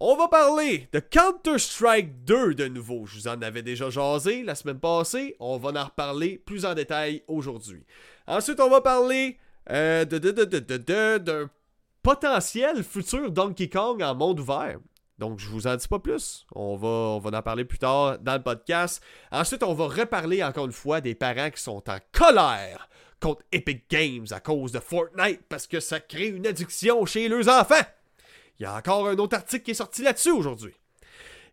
On va parler de Counter-Strike 2 de nouveau. Je vous en avais déjà jasé la semaine passée. On va en reparler plus en détail aujourd'hui. Ensuite, on va parler euh, de, de, de, d'un potentiel futur Donkey Kong en monde ouvert. Donc, je vous en dis pas plus. On va, on va en parler plus tard dans le podcast. Ensuite, on va reparler encore une fois des parents qui sont en colère contre Epic Games à cause de Fortnite parce que ça crée une addiction chez leurs enfants. Il y a encore un autre article qui est sorti là-dessus aujourd'hui.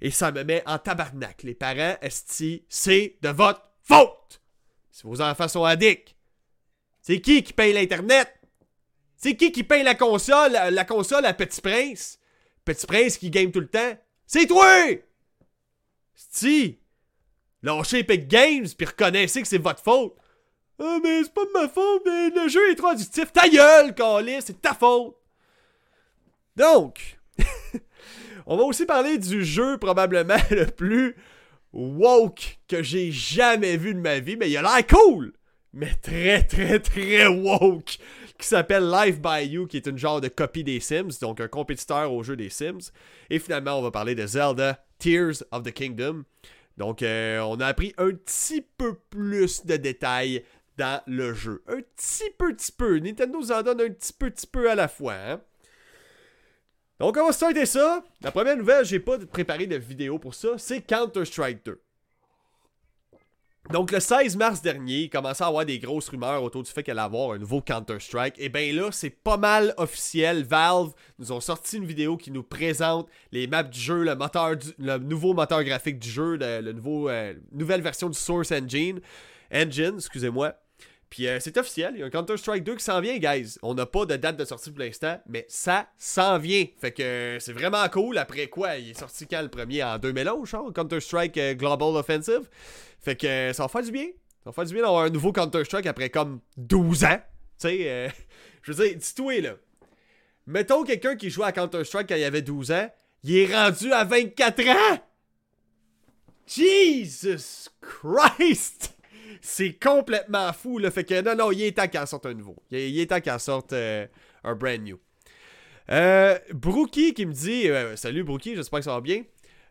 Et ça me met en tabarnak. Les parents, esti, c'est de votre faute. Si vos enfants sont addicts, c'est qui qui paye l'Internet? C'est qui qui paye la console, la console à Petit Prince? Petit Prince qui game tout le temps? C'est toi! Si! Lâchez Epic Games puis reconnaissez que c'est votre faute. Ah, mais c'est pas de ma faute, mais le jeu est trop addictif. Ta gueule, Calis, c'est ta faute. Donc, on va aussi parler du jeu probablement le plus woke que j'ai jamais vu de ma vie, mais il a l'air cool, mais très très très woke, qui s'appelle Life by You, qui est une genre de copie des Sims, donc un compétiteur au jeu des Sims. Et finalement, on va parler de Zelda Tears of the Kingdom. Donc, euh, on a appris un petit peu plus de détails dans le jeu. Un petit petit peu. Nintendo nous en donne un petit peu, petit peu à la fois. Hein. Donc, on va starter ça. La première nouvelle, j'ai pas préparé de vidéo pour ça, c'est Counter-Strike 2. Donc, le 16 mars dernier, il commençait à avoir des grosses rumeurs autour du fait qu'elle allait avoir un nouveau Counter-Strike. Et bien là, c'est pas mal officiel. Valve nous ont sorti une vidéo qui nous présente les maps du jeu, le moteur le nouveau moteur graphique du jeu, le, nouveau, euh, nouvelle version du Source Engine. Engine, excusez-moi. Puis euh, c'est officiel, il y a un Counter-Strike 2 qui s'en vient, guys. On n'a pas de date de sortie pour l'instant, mais ça s'en vient. Fait que euh, c'est vraiment cool. Après quoi, il est sorti quand le premier? En 2011, genre, Counter-Strike euh, Global Offensive. Fait que ça va faire du bien. Ça va faire du bien d'avoir un nouveau Counter-Strike après comme 12 ans. Tu sais, je veux dire, dis-toi là. Mettons quelqu'un qui jouait à Counter-Strike quand il avait 12 ans, il est rendu à 24 ans! Jesus Christ! C'est complètement fou, le Fait que non, non, il est temps qu'elle sorte un nouveau. Il est temps qu'elle sorte euh, un brand new. Euh, Brookie qui me dit euh, Salut Brookie, j'espère que ça va bien.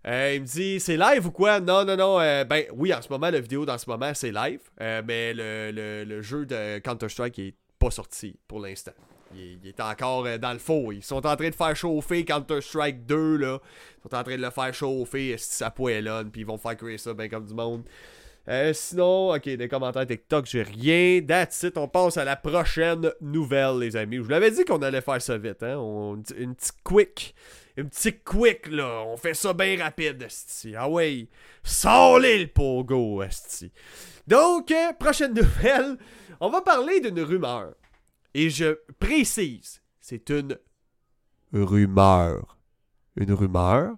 Il me dit C'est live ou quoi? Non, non, non. ben oui, en ce moment, la vidéo dans ce moment, c'est live. mais le, le, jeu de Counter-Strike est pas sorti pour l'instant. Il, est encore dans le faux. Ils sont en train de faire chauffer Counter-Strike 2, là. Ils sont en train de le faire chauffer, ça poêlonne, puis ils vont faire créer ça ben comme du monde. Euh, sinon, ok, des commentaires TikTok, j'ai rien. That's it. On passe à la prochaine nouvelle, les amis. Je vous l'avais dit qu'on allait faire ça vite, hein. une petite quick. Une petite quick, là. On fait ça bien rapide, esti. Ah ouais. Sors-les le pogo, esti. Donc, euh, prochaine nouvelle. On va parler d'une rumeur. Et je précise, c'est une rumeur. Une rumeur,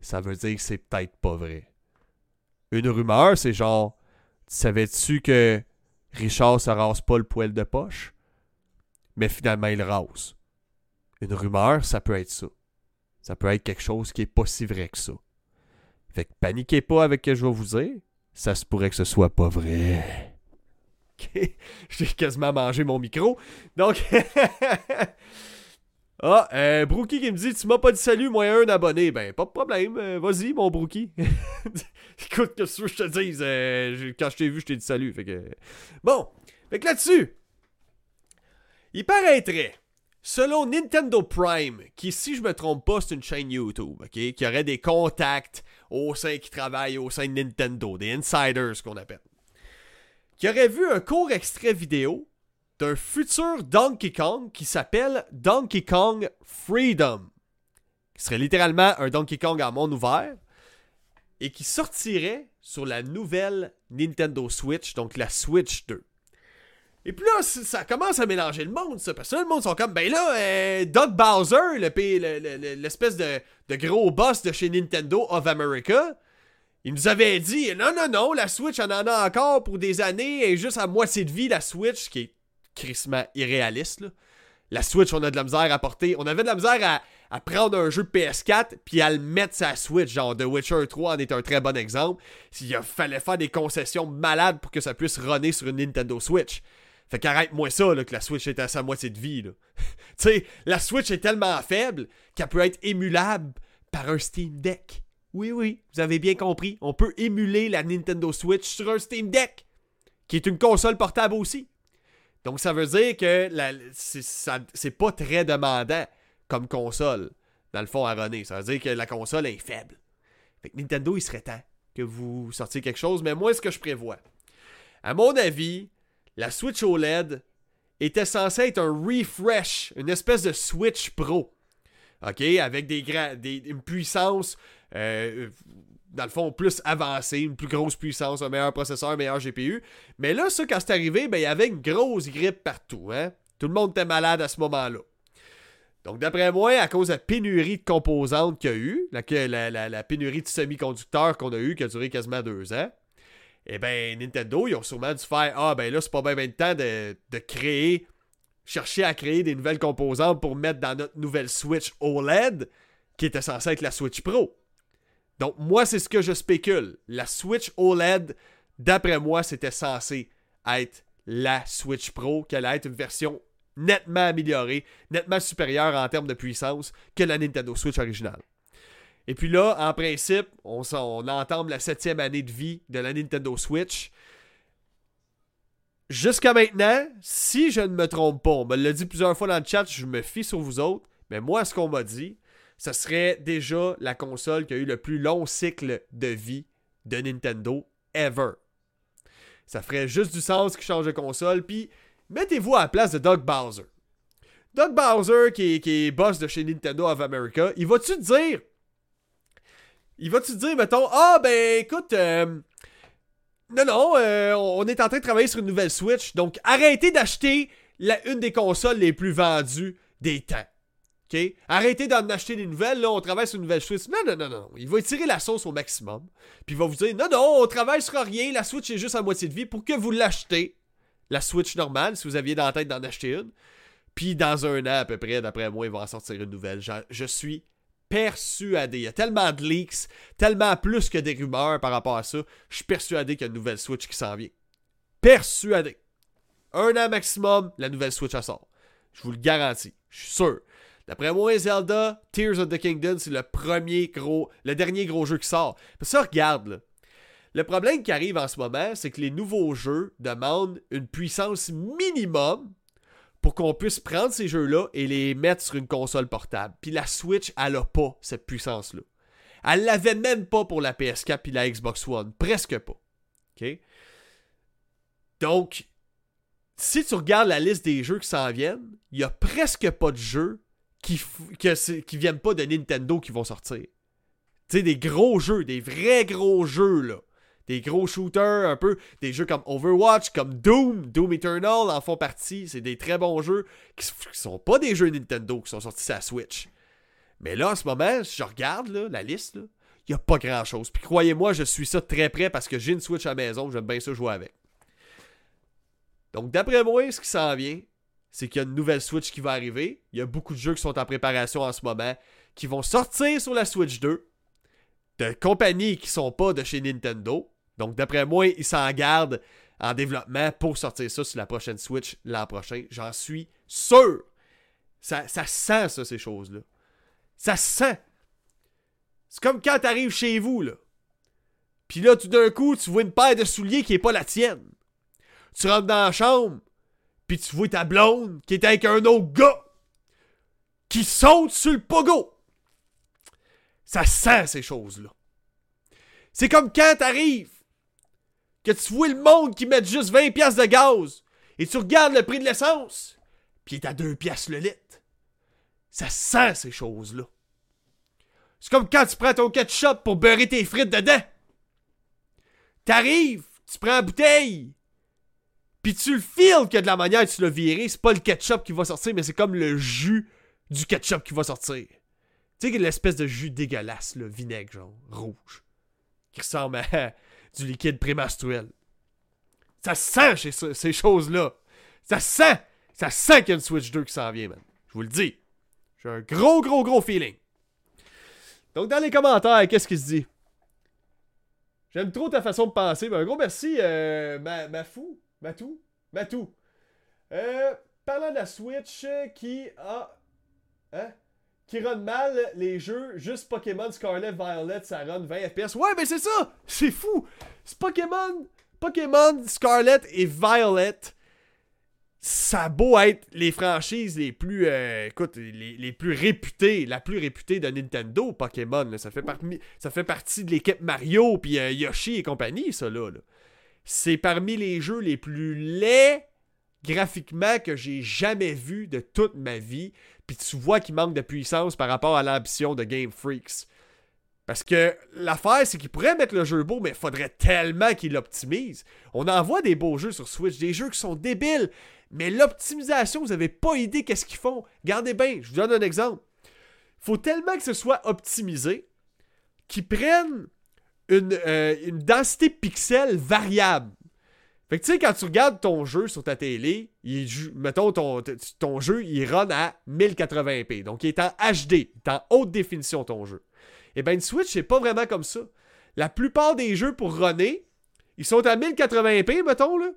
ça veut dire que c'est peut-être pas vrai. Une rumeur, c'est genre, savais-tu que Richard se rase pas le poil de poche? Mais finalement, il rase. Une rumeur, ça peut être ça. Ça peut être quelque chose qui est pas si vrai que ça. Fait que paniquez pas avec ce que je vais vous dire. Ça se pourrait que ce soit pas vrai. J'ai quasiment mangé mon micro. Donc, Ah, euh, Brookie qui me dit Tu m'as pas dit salut, moi un abonné. Ben, pas de problème. Euh, vas-y, mon Brookie. Écoute, qu'est-ce que je te dise? Euh, Quand je t'ai vu, je t'ai dit salut. Bon. Fait que là-dessus, il paraîtrait, selon Nintendo Prime, qui, si je me trompe pas, c'est une chaîne YouTube, Qui aurait des contacts au sein qui travaillent au sein de Nintendo, des insiders qu'on appelle. Qui aurait vu un court extrait vidéo d'un futur Donkey Kong qui s'appelle Donkey Kong Freedom, qui serait littéralement un Donkey Kong en monde ouvert et qui sortirait sur la nouvelle Nintendo Switch, donc la Switch 2. Et puis là, ça commence à mélanger le monde, ça. Parce que là, le monde sont comme, ben là, euh, Doug Bowser, l'espèce de, de, gros boss de chez Nintendo of America, il nous avait dit, non, non, non, la Switch, on en a encore pour des années, et juste à moitié de vie, la Switch, qui est crissement irréaliste. La Switch, on a de la misère à porter. On avait de la misère à, prendre un jeu de PS4 puis à le mettre la Switch. Genre The Witcher 3 en est un très bon exemple. Il fallait faire des concessions malades pour que ça puisse runner sur une Nintendo Switch. Fait qu'arrête-moi ça, là, que la Switch est à sa moitié de vie. tu sais, la Switch est tellement faible qu'elle peut être émulable par un Steam Deck. Oui, oui, vous avez bien compris. On peut émuler la Nintendo Switch sur un Steam Deck, qui est une console portable aussi. Donc ça veut dire que c'est pas très demandant comme console, dans le fond, à runner. Ça veut dire que la console est faible. Fait que Nintendo, il serait temps que vous sortiez quelque chose, mais moi, ce que je prévois, à mon avis, la Switch OLED était censée être un refresh, une espèce de Switch Pro. OK? Avec des, des une puissance, euh, dans le fond, plus avancée, une plus grosse puissance, un meilleur processeur, un meilleur GPU. Mais là, ça, quand c'est arrivé, ben, il y avait une grosse grippe partout. Hein? Tout le monde était malade à ce moment-là. Donc, d'après moi, à cause de la pénurie de composantes qu'il y a eu, la, la, pénurie de semi-conducteurs qu'on a eu, qui a duré quasiment deux ans, eh ben, Nintendo, ils ont sûrement dû faire Ah, ben là, c'est pas bien, bien le temps de, de, créer, chercher à créer des nouvelles composantes pour mettre dans notre nouvelle Switch OLED, qui était censée être la Switch Pro. Donc, moi, c'est ce que je spécule. La Switch OLED, d'après moi, c'était censé être la Switch Pro, qu'elle allait être une version nettement amélioré, nettement supérieur en termes de puissance que la Nintendo Switch originale. Et puis là, en principe, on, on entame la septième année de vie de la Nintendo Switch. Jusqu'à maintenant, si je ne me trompe pas, on me l'a dit plusieurs fois dans le chat, je me fie sur vous autres, mais moi, ce qu'on m'a dit, ce serait déjà la console qui a eu le plus long cycle de vie de Nintendo ever. Ça ferait juste du sens qu'ils change de console, puis mettez-vous à la place de Doug Bowser. Doug Bowser, qui est, boss de chez Nintendo of America, il va-tu te dire. Il va-tu te dire, mettons, ah ben écoute, euh, non, non, euh, on est en train de travailler sur une nouvelle Switch, donc arrêtez d'acheter une des consoles les plus vendues des temps. Arrêtez d'en acheter des nouvelles, là, on travaille sur une nouvelle Switch. Non, non, non, non. Il va tirer la sauce au maximum. Puis il va vous dire, non, non, on travaille sur rien, la Switch est juste à moitié de vie pour que vous l'achetez la Switch normale, si vous aviez dans la tête d'en acheter une. Puis dans un an à peu près, d'après moi, il va en sortir une nouvelle. Je, suis persuadé. Il y a tellement de leaks, tellement plus que des rumeurs par rapport à ça. Je suis persuadé qu'il y a une nouvelle Switch qui s'en vient. Persuadé. Un an maximum, la nouvelle Switch sort. Je vous le garantis. Je suis sûr. D'après moi, Zelda, Tears of the Kingdom, c'est le premier gros, le dernier gros jeu qui sort. ça, regarde. Le problème qui arrive en ce moment, c'est que les nouveaux jeux demandent une puissance minimum pour qu'on puisse prendre ces jeux-là et les mettre sur une console portable. Puis la Switch, elle a pas cette puissance-là. Elle l'avait même pas pour la PS4 puis la Xbox One. Presque pas. Donc, si tu regardes la liste des jeux qui s'en viennent, il y a presque pas de jeux qui, qui viennent pas de Nintendo qui vont sortir. Tu sais, des gros jeux, des vrais gros jeux, là des gros shooters, un peu des jeux comme Overwatch, comme Doom, Doom Eternal en font partie. C'est des très bons jeux qui, sont pas des jeux Nintendo qui sont sortis sur la Switch. Mais là, en ce moment, si je regarde la liste, il n'y a pas grand chose. Puis croyez-moi, je suis ça très près parce que j'ai une Switch à maison, j'aime bien ça jouer avec. Donc, d'après moi, ce qui s'en vient, c'est qu'il y a une nouvelle Switch qui va arriver. Il y a beaucoup de jeux qui sont en préparation en ce moment qui vont sortir sur la Switch 2 de compagnies qui sont pas de chez Nintendo. Donc, d'après moi, ils s'en gardent en développement pour sortir ça sur la prochaine Switch l'an prochain. J'en suis sûr. Ça, ça sent ça, ces choses-là. Ça sent. C'est comme quand t'arrives chez vous, là. Puis là, tout d'un coup, tu vois une paire de souliers qui est pas la tienne. Tu rentres dans la chambre, puis tu vois ta blonde qui est avec un autre gars qui saute sur le pogo. Ça sent ces choses-là. C'est comme quand t'arrives que tu vois le monde qui met juste 20 pièces de gaz et tu regardes le prix de l'essence, puis il est à 2 pièces le litre. Ça sent ces choses-là. C'est comme quand tu prends ton ketchup pour beurrer tes frites dedans. T'arrives, tu prends la bouteille, puis tu le files que de la manière que tu l'as viré, c'est pas le ketchup qui va sortir, mais c'est comme le jus du ketchup qui va sortir. Tu sais, l'espèce de jus dégueulasse, le vinaigre, genre, rouge, qui ressemble à, du liquide prémenstruel. Ça sent ces choses-là. Ça sent. Ça sent qu'il y a une Switch 2 qui s'en vient, man. Je vous le dis. J'ai un gros, gros, gros feeling. Donc, dans les commentaires, qu'est-ce qu'il se dit? J'aime trop ta façon de penser. Ben, un gros merci, euh, ma, Mafou. Matou? Matou. Euh, parlant de la Switch qui a. Hein? qui run mal les jeux, juste Pokémon Scarlet Violet, ça run 20 FPS. Ouais, mais c'est ça! C'est fou! C'est Pokémon, Pokémon Scarlet et Violet, ça a beau être les franchises les plus, euh, écoute, les, plus réputées, la plus réputée de Nintendo, Pokémon. ça, fait ça fait partie de l'équipe Mario, puis euh, Yoshi et compagnie, ça là. C'est parmi les jeux les plus laids graphiquement que j'ai jamais vu de toute ma vie. Puis tu vois qu'il manque de puissance par rapport à l'ambition de Game Freaks. Parce que l'affaire, c'est qu'il pourrait mettre le jeu beau, mais il faudrait tellement qu'il l'optimise. On envoie des beaux jeux sur Switch, des jeux qui sont débiles, mais l'optimisation, vous n'avez pas idée qu'est-ce qu'ils font. Gardez bien, je vous donne un exemple. Il faut tellement que ce soit optimisé qu'ils prennent une, euh, une densité pixel variable. Fait que tu sais, quand tu regardes ton jeu sur ta télé, mettons ton, ton jeu, il run à 1080p. Donc il est en HD, il est en haute définition ton jeu. Et eh bien, une Switch, c'est pas vraiment comme ça. La plupart des jeux pour runner, ils sont à 1080p, mettons, là.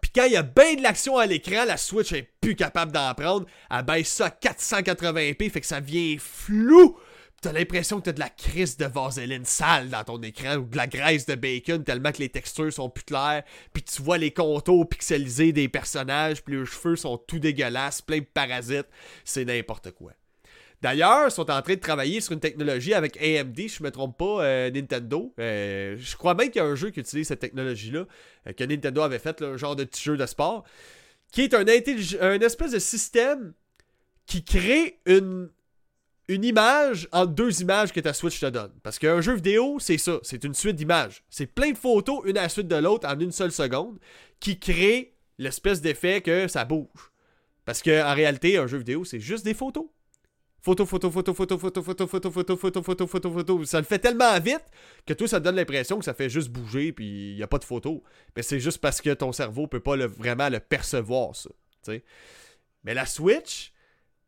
Puis quand il y a bien de l'action à l'écran, la Switch est plus capable d'en prendre. Elle baisse ça à 480p, fait que ça vient flou. T'as l'impression que t'as de la crise de vaseline sale dans ton écran ou de la graisse de bacon tellement que les textures sont plus claires. Puis tu vois les contours pixelisés des personnages, puis les cheveux sont tout dégueulasses, plein de parasites. C'est n'importe quoi. D'ailleurs, ils sont en train de travailler sur une technologie avec AMD, je me trompe pas, euh, Nintendo. Euh, je crois bien qu'il y a un jeu qui utilise cette technologie-là, euh, que Nintendo avait fait, un genre de petit jeu de sport, qui est un, un espèce de système qui crée une une image entre deux images que ta Switch te donne. Parce qu'un jeu vidéo, c'est ça, c'est une suite d'images. C'est plein de photos, une à la suite de l'autre, en une seule seconde, qui crée l'espèce d'effet que ça bouge. Parce qu'en réalité, un jeu vidéo, c'est juste des photos. Photo, photo, photo, photo, photo, photo, photo, photo, photo, photo, photo, photo. Ça le fait tellement vite que toi, ça donne l'impression que ça fait juste bouger puis il n'y a pas de photo. Mais c'est juste parce que ton cerveau peut pas vraiment le percevoir, ça. Mais la Switch,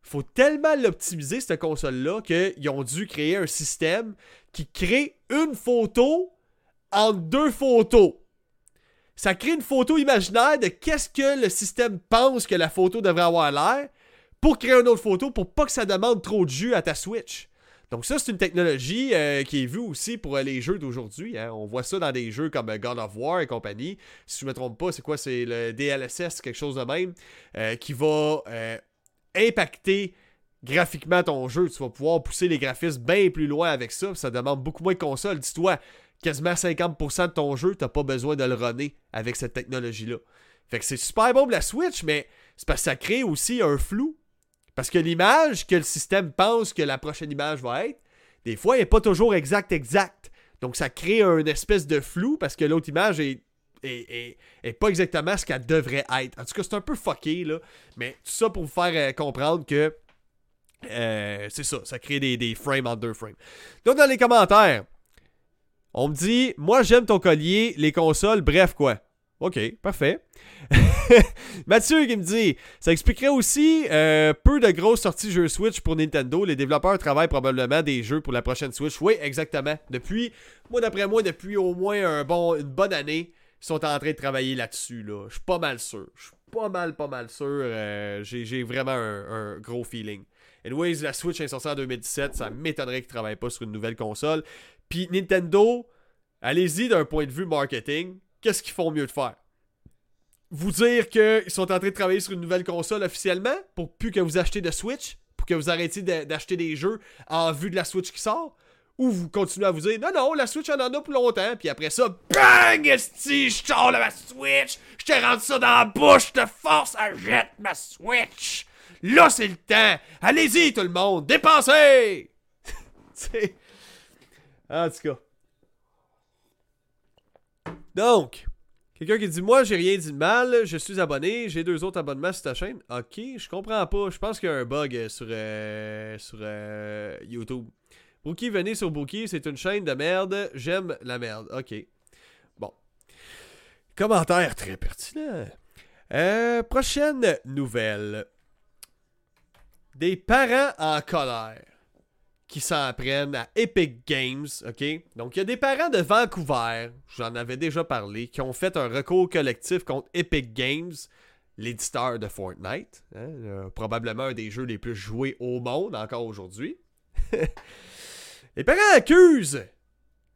faut tellement l'optimiser, cette console-là, qu'ils ont dû créer un système qui crée une photo en deux photos. Ça crée une photo imaginaire de qu'est-ce que le système pense que la photo devrait avoir l'air pour créer une autre photo pour pas que ça demande trop de jus à ta Switch. Donc ça, c'est une technologie euh, qui est vue aussi pour les jeux d'aujourd'hui. Hein. On voit ça dans des jeux comme God of War et compagnie. Si je me trompe pas, c'est quoi? C'est le DLSS, quelque chose de même, euh, qui va euh, impacter graphiquement ton jeu. Tu vas pouvoir pousser les graphismes bien plus loin avec ça. Ça demande beaucoup moins de console. Dis-toi, quasiment 50% de ton jeu, t'as pas besoin de le runner avec cette technologie-là. Fait que c'est super bon pour la Switch, mais c'est parce que ça crée aussi un flou. Parce que l'image que le système pense que la prochaine image va être, des fois, elle n'est pas toujours exact exact. Donc ça crée un espèce de flou parce que l'autre image est est, pas exactement ce qu'elle devrait être. En tout cas, c'est un peu fucké, là. Mais tout ça pour vous faire euh, comprendre que euh, c'est ça, ça crée des, frames en deux frames. Donc, dans les commentaires, on me dit Moi, j'aime ton collier, les consoles, bref, quoi. Ok, parfait. Mathieu qui me dit Ça expliquerait aussi euh, peu de grosses sorties jeux Switch pour Nintendo. Les développeurs travaillent probablement des jeux pour la prochaine Switch. Oui, exactement. Depuis, moi d'après moi, depuis au moins un bon, une bonne année, sont en train de travailler là-dessus. Là. Je suis pas mal sûr. Je suis pas mal, pas mal sûr. Euh, j'ai vraiment un, gros feeling. Anyways, la Switch est sortie en 2017. Ça m'étonnerait qu'ils ne travaillent pas sur une nouvelle console. Puis Nintendo, allez-y d'un point de vue marketing. Qu'est-ce qu'ils font mieux de faire? Vous dire qu'ils sont en train de travailler sur une nouvelle console officiellement pour plus que vous achetez de Switch Pour que vous arrêtiez d'acheter des jeux en vue de la Switch qui sort? Ou vous continuez à vous dire non, non, la Switch en en a pour longtemps, puis après ça, bang, esti, je sors ma Switch, je te rentre ça dans la bouche, je te force à jeter ma Switch. Là, c'est le temps. Allez-y, tout le monde, dépensez! En tout cas. Donc, quelqu'un qui dit Moi, j'ai rien dit de mal, je suis abonné, j'ai deux autres abonnements sur ta chaîne. Ok, je comprends pas. Je pense qu'il y a un bug sur, euh, sur euh, YouTube. Bookie, venez sur Bookie, c'est une chaîne de merde. J'aime la merde. Ok. Bon. Commentaire très pertinent. Euh, prochaine nouvelle. Des parents en colère qui s'en prennent à Epic Games, ok? Donc, il y a des parents de Vancouver, j'en avais déjà parlé, qui ont fait un recours collectif contre Epic Games l'éditeur de Fortnite, hein, euh, probablement un des jeux les plus joués au monde encore aujourd'hui. les parents accusent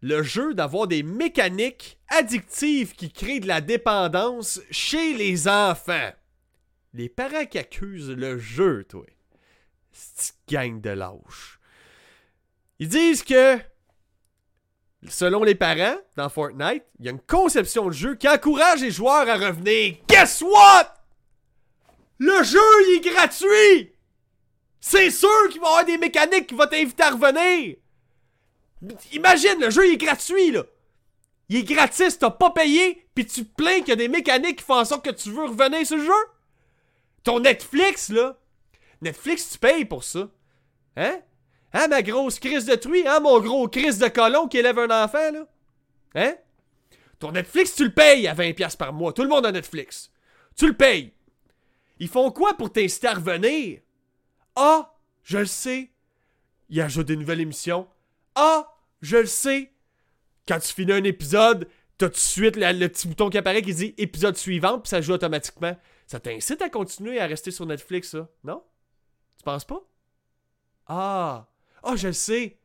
le jeu d'avoir des mécaniques addictives qui créent de la dépendance chez les enfants. Les parents qui accusent le jeu, toi. C'est gang de lâches. Ils disent que, selon les parents, dans Fortnite, il y a une conception de jeu qui encourage les joueurs à revenir. Guess what? Le jeu, il est gratuit! C'est sûr qu'il va y avoir des mécaniques qui vont t'inviter à revenir! Imagine, le jeu il est gratuit, là. Il est gratis, t'as pas payé, puis tu te plains qu'il y a des mécaniques qui font en sorte que tu veux revenir sur le jeu? Ton Netflix, là. Netflix, tu payes pour ça. Hein? Hein, ma grosse crise de truie? Hein, mon gros crise de colon qui élève un enfant, là? Hein? Ton Netflix, tu le payes à 20$ par mois. Tout le monde a Netflix. Tu le payes. Ils font quoi pour t'inciter à revenir? Ah, je le sais. Il ajoute des nouvelles émissions. Ah, je le sais. Quand tu finis un épisode, t'as tout de suite le, petit bouton qui apparaît qui dit épisode suivant, puis ça joue automatiquement. Ça t'incite à continuer à rester sur Netflix, ça, non? Tu penses pas? Ah! Ah, je le sais!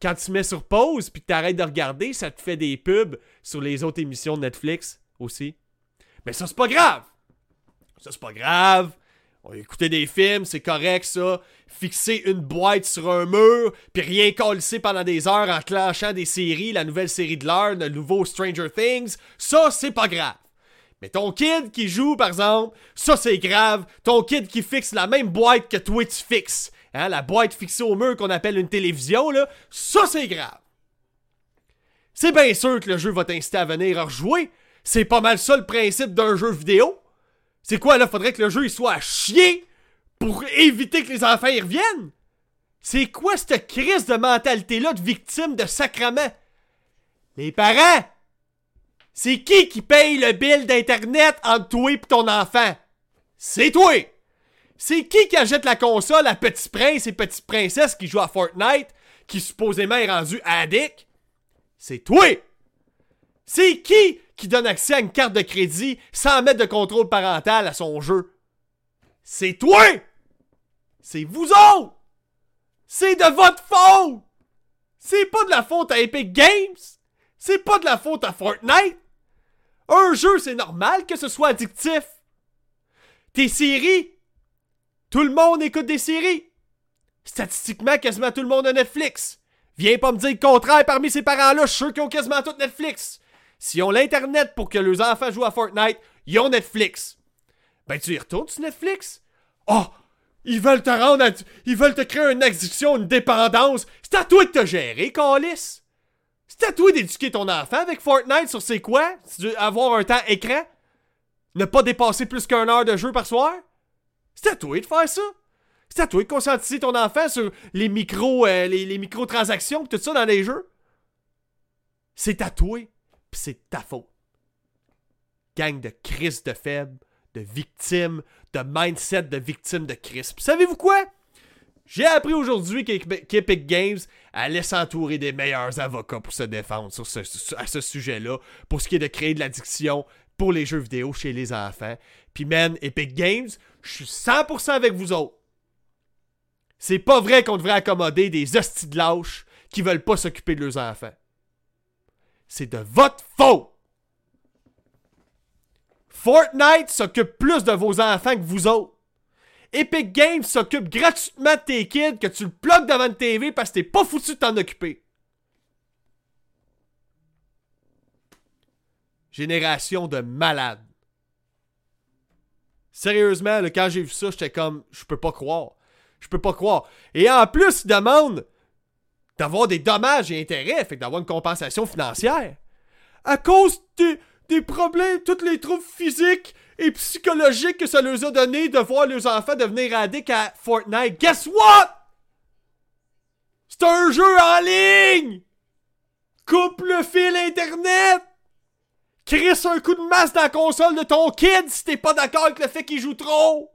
Quand tu mets sur pause puis que t'arrêtes de regarder, ça te fait des pubs sur les autres émissions de Netflix aussi. Mais ça, c'est pas grave! Ça, c'est pas grave! Écouter des films, c'est correct ça. Fixer une boîte sur un mur, puis rien coller pendant des heures en clenchant des séries, la nouvelle série de l'heure, le nouveau Stranger Things, ça c'est pas grave. Mais ton kid qui joue, par exemple, ça c'est grave. Ton kid qui fixe la même boîte que toi tu fixes, hein, la boîte fixée au mur qu'on appelle une télévision, là, ça c'est grave. C'est bien sûr que le jeu va t'inciter à venir rejouer. C'est pas mal ça le principe d'un jeu vidéo. C'est quoi là? Faudrait que le jeu il soit à chier pour éviter que les enfants y reviennent? C'est quoi cette crise de mentalité-là de victime de sacrement? Les parents! C'est qui qui paye le bill d'Internet entre toi et ton enfant? C'est toi! C'est qui qui achète la console à Petit Prince et Petite Princesse qui jouent à Fortnite, qui supposément est rendu addict? C'est toi! C'est qui qui donne accès à une carte de crédit sans mettre de contrôle parental à son jeu? C'est toi! C'est vous autres! C'est de votre faute! C'est pas de la faute à Epic Games! C'est pas de la faute à Fortnite! Un jeu, c'est normal que ce soit addictif! Tes séries! Tout le monde écoute des séries! Statistiquement, quasiment tout le monde a Netflix! Viens pas me dire le contraire parmi ces parents-là, je suis sûr qu'ils ont quasiment tout Netflix! S'ils ont l'Internet pour que leurs enfants jouent à Fortnite, ils ont Netflix. Ben, tu y retournes sur Netflix? Oh! Ils veulent te rendre Ils veulent te créer une addiction, une dépendance. C'est à toi de te gérer, Calis. C'est à toi d'éduquer ton enfant avec Fortnite sur c'est quoi? Avoir un temps écran? Ne pas dépasser plus qu'une heure de jeu par soir? C'est à toi de faire ça. C'est à toi de conscientiser ton enfant sur les micro, euh, les, les microtransactions tout ça dans les jeux. C'est à toi c'est ta faute. Gang de crise de faibles, de victimes, de mindset de victimes de crise. savez-vous quoi? J'ai appris aujourd'hui qu'Epic Games allait s'entourer des meilleurs avocats pour se défendre sur ce, à ce sujet-là, pour ce qui est de créer de l'addiction pour les jeux vidéo chez les enfants. Puis man, Epic Games, je suis 100% avec vous autres. C'est pas vrai qu'on devrait accommoder des hosties de lâches qui veulent pas s'occuper de leurs enfants c'est de votre faute. Fortnite s'occupe plus de vos enfants que vous autres. Epic Games s'occupe gratuitement de tes kids que tu le plugues devant une TV parce que t'es pas foutu de t'en occuper. Génération de malades. Sérieusement, quand j'ai vu ça, j'étais comme, je peux pas croire. Je peux pas croire. Et en plus, ils demandent d'avoir des dommages et intérêts, fait d'avoir une compensation financière. À cause des, problèmes, tous les troubles physiques et psychologiques que ça leur a donné de voir leurs enfants devenir addicts à Fortnite. Guess what? C'est un jeu en ligne! Coupe le fil Internet! Crisse un coup de masse dans la console de ton kid si t'es pas d'accord avec le fait qu'il joue trop!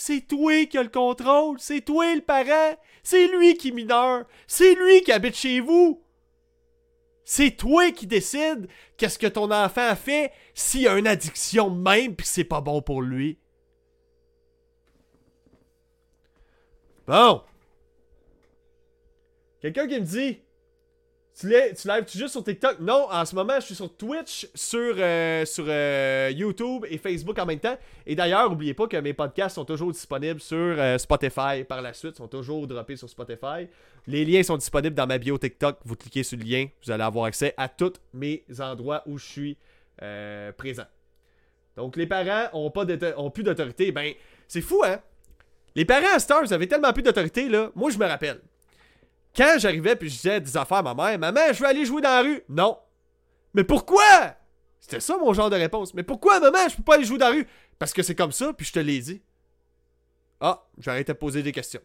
C'est toi qui as le contrôle, c'est toi le parent, c'est lui qui mineur, c'est lui qui habite chez vous. C'est toi qui décides qu'est-ce que ton enfant fait s'il a une addiction même puis c'est pas bon pour lui. Bon. Quelqu'un qui me dit tu, lives-tu juste sur TikTok? Non, en ce moment, je suis sur Twitch, sur, euh, sur euh, YouTube et Facebook en même temps. Et d'ailleurs, n'oubliez pas que mes podcasts sont toujours disponibles sur euh, Spotify par la suite, sont toujours droppés sur Spotify. Les liens sont disponibles dans ma bio TikTok. Vous cliquez sur le lien, vous allez avoir accès à tous mes endroits où je suis présent. Donc, les parents ont, pas ont plus d'autorité. Ben, c'est fou, hein? Les parents à Stars avaient tellement plus d'autorité, là. Moi, je me rappelle. Quand j'arrivais puis je disais des affaires à ma mère, maman, je veux aller jouer dans la rue. Non. Mais pourquoi? C'était ça mon genre de réponse. Mais pourquoi, maman, je peux pas aller jouer dans la rue? Parce que c'est comme ça, puis je te l'ai dit. Ah, j'arrête de poser des questions.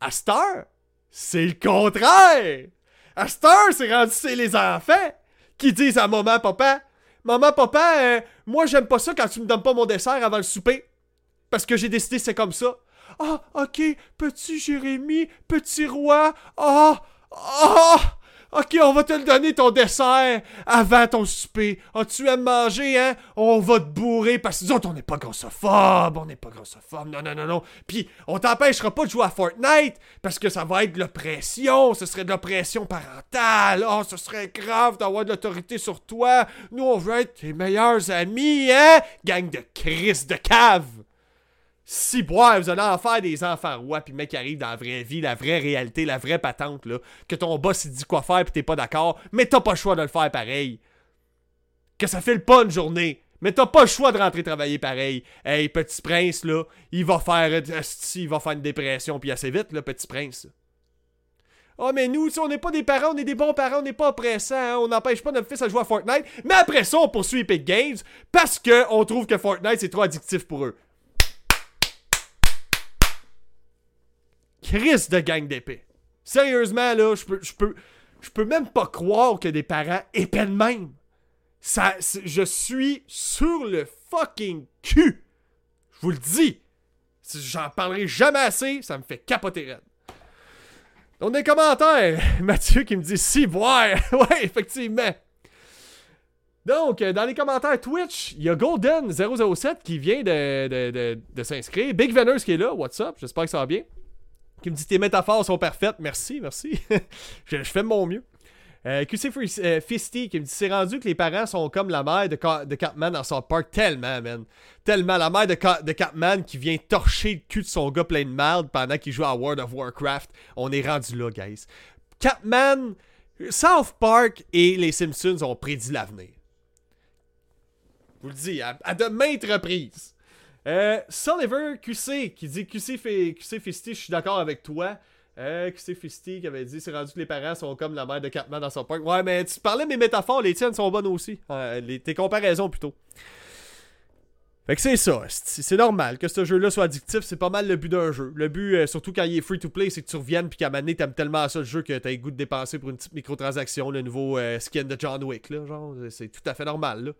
À Star, c'est le contraire. À Star, c'est rendu c'est les enfants qui disent à maman, papa, maman, papa, euh, moi j'aime pas ça quand tu me donnes pas mon dessert avant le souper. Parce que j'ai décidé c'est comme ça. Ah, ok, petit Jérémy, petit roi. Ah, ah, ok, on va te le donner ton dessert avant ton souper. Ah, tu aimes manger, hein? On va te bourrer parce que nous autres, on n'est pas grossophobes, on n'est pas grossophobes, non, non, non, non. Puis, on t'empêchera pas de jouer à Fortnite parce que ça va être de l'oppression, ce serait de l'oppression parentale. Oh, ce serait grave d'avoir de l'autorité sur toi. Nous, on veut être tes meilleurs amis, hein? Gang de Chris de cave. Si boire, vous allez en faire des enfants rois, puis mec arrive dans la vraie vie, la vraie réalité, la vraie patente, là. Que ton boss il dit quoi faire, puis t'es pas d'accord, mais t'as pas le choix de le faire pareil. Que ça fait le pas une journée, mais t'as pas le choix de rentrer travailler pareil. Hey, petit prince, là, il va faire. il va faire une dépression, puis assez vite, là, petit prince. Oh, mais nous, on n'est pas des parents, on est des bons parents, on n'est pas oppressants, hein, on n'empêche pas notre fils à jouer à Fortnite. Mais après ça, on poursuit Epic Games parce qu'on trouve que Fortnite c'est trop addictif pour eux. De gang d'épée. Sérieusement, là, je peux, je peux, je peux même pas croire que des parents épais de même. Ça, je suis sur le fucking cul. Je vous le dis. J'en parlerai jamais assez, ça me fait capoter raide. Donc, des commentaires, Mathieu qui me dit si boire. ouais, effectivement. Donc, euh, dans les commentaires Twitch, il y a Golden007 qui vient de, de, de, de s'inscrire. Big Venus qui est là, what's up? J'espère que ça va bien qui me dit tes métaphores sont parfaites. Merci, merci. je, fais mon mieux. Euh, QC euh, Fisty qui me dit c'est rendu que les parents sont comme la mère de, de Catman dans son parc. Tellement, man. Tellement. La mère de, de Catman qui vient torcher le cul de son gars plein de merde pendant qu'il joue à World of Warcraft. On est rendu là, guys. Catman, South Park et les Simpsons ont prédit l'avenir. Je vous le dis, à de maintes reprises. Euh, Sulliver QC qui dit QC, fait, QC Fisty, je suis d'accord avec toi. Euh, QC Fisty qui avait dit c'est rendu que les parents sont comme la mère de Catman dans son parc. Ouais, mais tu parlais mes métaphores, les tiennes sont bonnes aussi. les, tes comparaisons plutôt. Fait que c'est ça. C'est normal que ce jeu-là soit addictif. C'est pas mal le but d'un jeu. Le but, euh, surtout quand il est free to play, c'est que tu reviennes puis qu'à donné, t'aimes tellement ça le jeu que t'as le goût de dépenser pour une petite microtransaction, le nouveau euh, skin de John Wick. Là, genre, c'est tout à fait normal. Là.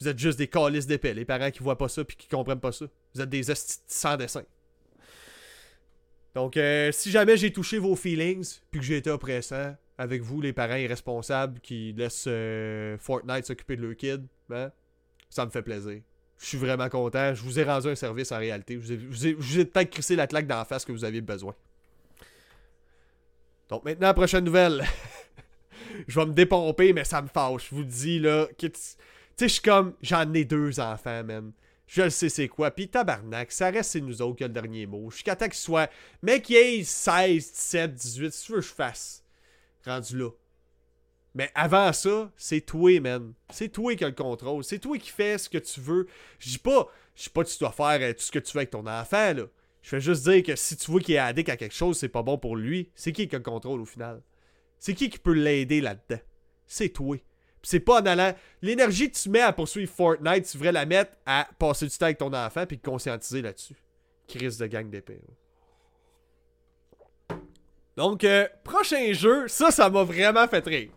Vous êtes juste des calices d'épais, les parents qui voient pas ça puis qui comprennent pas ça. Vous êtes des sans dessin. Donc, euh, si jamais j'ai touché vos feelings puis que j'ai été oppressant avec vous, les parents irresponsables qui laissent euh, Fortnite s'occuper de leur kid, ben, ça me fait plaisir. Je suis vraiment content. Je vous ai rendu un service en réalité. Je vous ai, peut-être crissé la claque d'en face que vous aviez besoin. Donc maintenant, prochaine nouvelle. je vais me dépomper, mais ça me fâche. Je vous dis, là. Tu sais, je suis comme, j'en ai deux enfants, man. Je le sais c'est quoi. Puis tabarnak, ça reste c'est nous autres qui a le dernier mot. Je suis qu'à qu'il soit. Mec, il ait 16, 17, 18, si tu veux, je fasse. Rendu là. Mais avant ça, c'est toi, man. C'est toi qui a le contrôle. C'est toi qui fais ce que tu veux. Je dis pas, je dis pas que tu dois faire euh, tout ce que tu veux avec ton enfant, là. Je fais juste dire que si tu vois qu'il est addict à quelque chose, c'est pas bon pour lui. C'est qui qui a le contrôle au final? C'est qui qui peut l'aider là-dedans? C'est toi c'est pas en allant. L'énergie que tu mets à poursuivre Fortnite, tu devrais la mettre à passer du temps avec ton enfant puis te conscientiser là-dessus. Crise de gang d'épée. Donc, euh, prochain jeu, ça, ça m'a vraiment fait rire.